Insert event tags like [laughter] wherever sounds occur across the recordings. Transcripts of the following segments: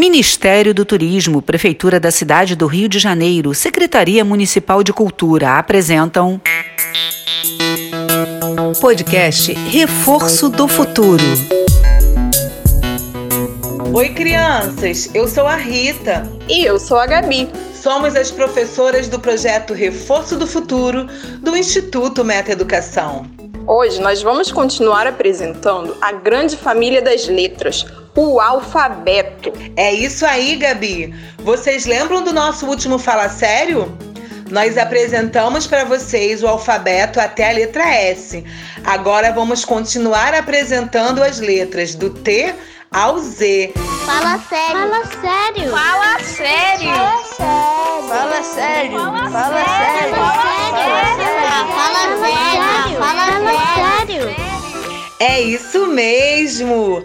Ministério do Turismo, Prefeitura da Cidade do Rio de Janeiro, Secretaria Municipal de Cultura apresentam. Podcast Reforço do Futuro. Oi, crianças! Eu sou a Rita. E eu sou a Gabi. Somos as professoras do projeto Reforço do Futuro do Instituto Meta Educação. Hoje nós vamos continuar apresentando a grande família das letras, o alfabeto. É isso aí, Gabi. Vocês lembram do nosso último Fala Sério? Nós apresentamos para vocês o alfabeto até a letra S. Agora vamos continuar apresentando as letras do T ao Z. Fala sério. Fala sério. Fala sério. Fala sério. Fala sério. Fala sério. Fala sério. É isso mesmo.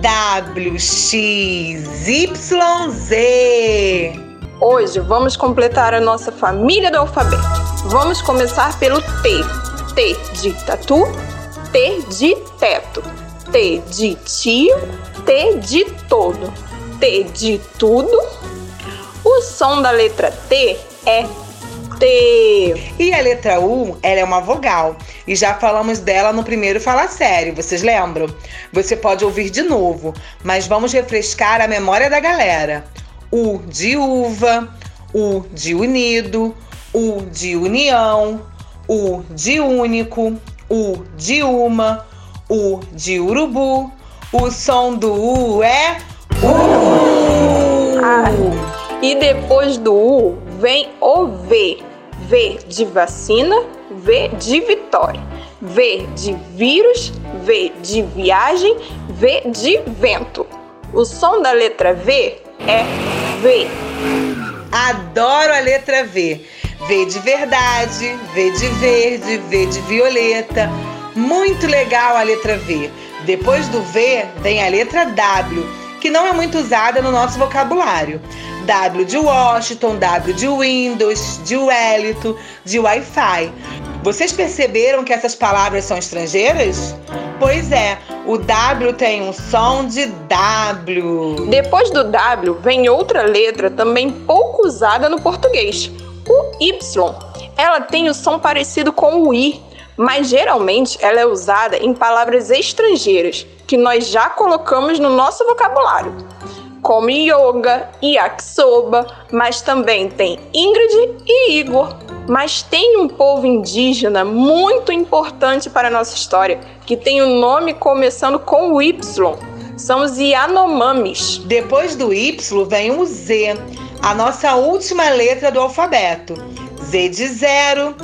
W, X, Y, Z. Hoje vamos completar a nossa família do alfabeto. Vamos começar pelo T. T de tatu, T de teto, T de tio, T de todo, T de tudo. O som da letra T é T. E a letra U, ela é uma vogal. E já falamos dela no primeiro Fala Sério, vocês lembram? Você pode ouvir de novo, mas vamos refrescar a memória da galera. U de uva, U de unido, U de união, U de único, U de uma, U de urubu. O som do U é U. Ah, e depois do U vem o V. V de vacina, V de vitória. V de vírus, V de viagem, V de vento. O som da letra V é V. Adoro a letra V. V de verdade, V de verde, V de violeta. Muito legal a letra V. Depois do V vem a letra W, que não é muito usada no nosso vocabulário. W de Washington, W de Windows, de Wellington, de Wi-Fi. Vocês perceberam que essas palavras são estrangeiras? Pois é, o W tem um som de W. Depois do W vem outra letra também pouco usada no português, o Y. Ela tem o som parecido com o I, mas geralmente ela é usada em palavras estrangeiras que nós já colocamos no nosso vocabulário como yoga, yakisoba, mas também tem Ingrid e Igor. Mas tem um povo indígena muito importante para a nossa história, que tem um nome começando com o Y. São os Yanomamis. Depois do Y vem o Z, a nossa última letra do alfabeto. Z de zero,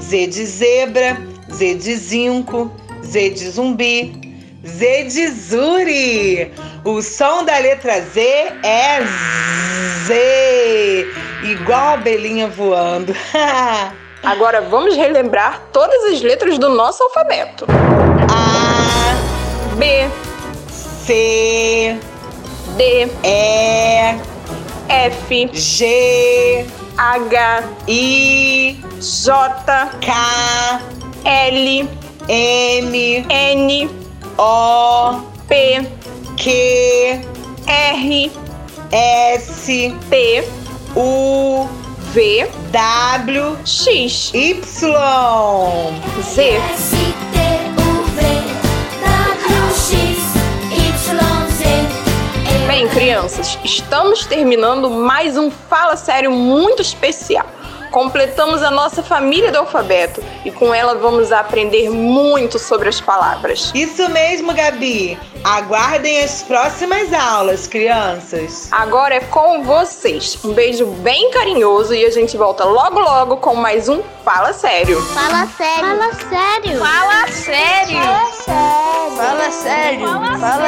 Z de zebra, Z de zinco, Z de zumbi, Z de Zuri. O som da letra Z é Z, igual a abelhinha voando. [laughs] Agora vamos relembrar todas as letras do nosso alfabeto: A, B, C, D, E, F, G, H, I, J, K, L, M, N, O, P, Q, R, S, T, U, V, W, X, Y. Z. S, T, U, V, W, X, Y, Z. Bem, crianças, estamos terminando mais um Fala Sério muito especial. Completamos a nossa família do alfabeto e com ela vamos aprender muito sobre as palavras. Isso mesmo, Gabi. Aguardem as próximas aulas, crianças. Agora é com vocês. Um beijo bem carinhoso e a gente volta logo logo com mais um Fala Sério. Fala sério. Fala sério. Fala sério. Fala sério. Fala sério. Fala sério.